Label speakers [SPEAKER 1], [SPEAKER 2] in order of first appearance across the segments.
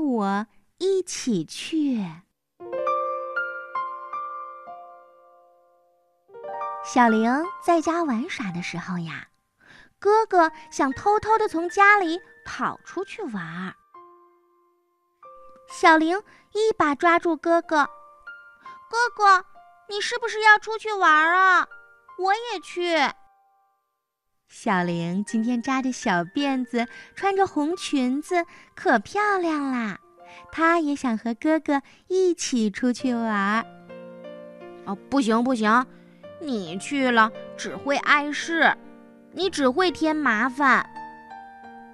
[SPEAKER 1] 我一起去。”小玲在家玩耍的时候呀，哥哥想偷偷的从家里跑出去玩儿。小玲一把抓住哥哥：“哥哥，你是不是要出去玩啊？我也去。”小玲今天扎着小辫子，穿着红裙子，可漂亮啦！她也想和哥哥一起出去玩。
[SPEAKER 2] 哦，不行不行，你去了只会碍事，你只会添麻烦。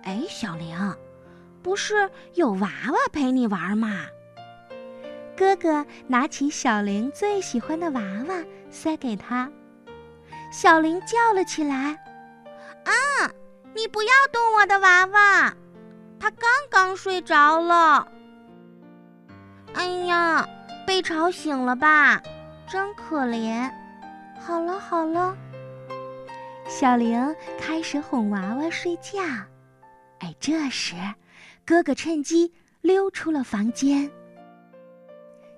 [SPEAKER 1] 哎，小玲，不是有娃娃陪你玩吗？哥哥拿起小玲最喜欢的娃娃，塞给她。小玲叫了起来。啊！你不要动我的娃娃，他刚刚睡着了。哎呀，被吵醒了吧？真可怜。好了好了，小玲开始哄娃娃睡觉。哎，这时，哥哥趁机溜出了房间。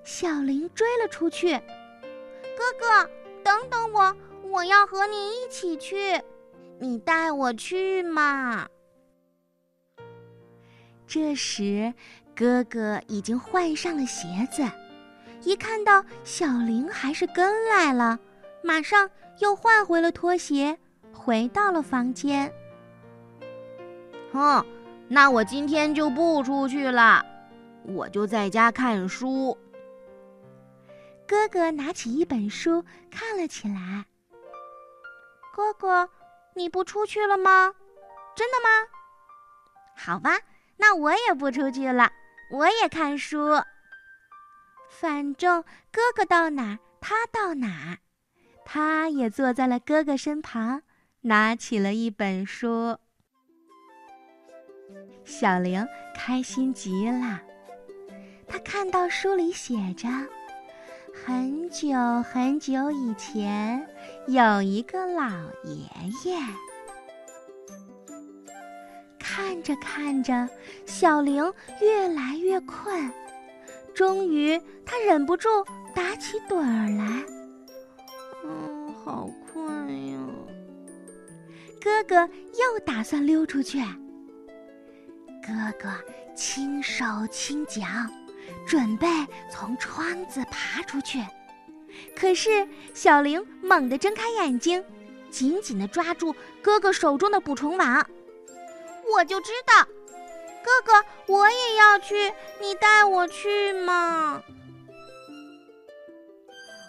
[SPEAKER 1] 小玲追了出去。哥哥，等等我，我要和你一起去。你带我去嘛！这时，哥哥已经换上了鞋子，一看到小玲还是跟来了，马上又换回了拖鞋，回到了房间。
[SPEAKER 2] 哼，那我今天就不出去了，我就在家看书。
[SPEAKER 1] 哥哥拿起一本书看了起来。哥哥。你不出去了吗？真的吗？好吧，那我也不出去了，我也看书。反正哥哥到哪儿，他到哪儿。他也坐在了哥哥身旁，拿起了一本书。小玲开心极了，她看到书里写着。很久很久以前，有一个老爷爷。看着看着，小玲越来越困，终于她忍不住打起盹儿来。嗯，好困呀！哥哥又打算溜出去。哥哥轻手轻脚。准备从窗子爬出去，可是小玲猛地睁开眼睛，紧紧地抓住哥哥手中的捕虫网。我就知道，哥哥，我也要去，你带我去嘛！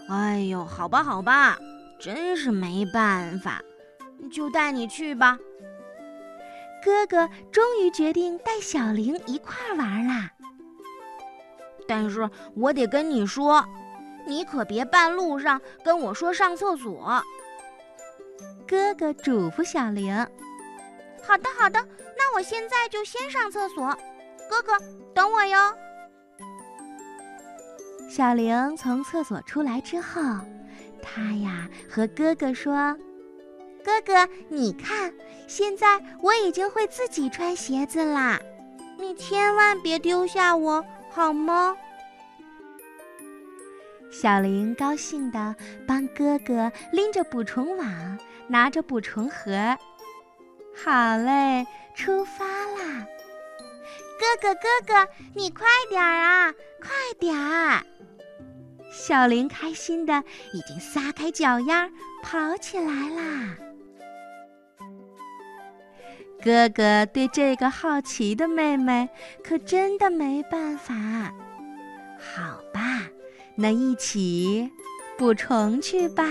[SPEAKER 2] 哎呦，好吧，好吧，真是没办法，就带你去吧。
[SPEAKER 1] 哥哥终于决定带小玲一块儿玩啦。
[SPEAKER 2] 但是我得跟你说，你可别半路上跟我说上厕所。
[SPEAKER 1] 哥哥嘱咐小玲：“好的，好的，那我现在就先上厕所。哥哥，等我哟。”小玲从厕所出来之后，她呀和哥哥说：“哥哥，你看，现在我已经会自己穿鞋子啦，你千万别丢下我。”好吗？小林高兴地帮哥哥拎着捕虫网，拿着捕虫盒。好嘞，出发啦！哥哥，哥哥，你快点儿啊，快点儿！小林开心的已经撒开脚丫跑起来啦。哥哥对这个好奇的妹妹可真的没办法。好吧，那一起捕虫去吧。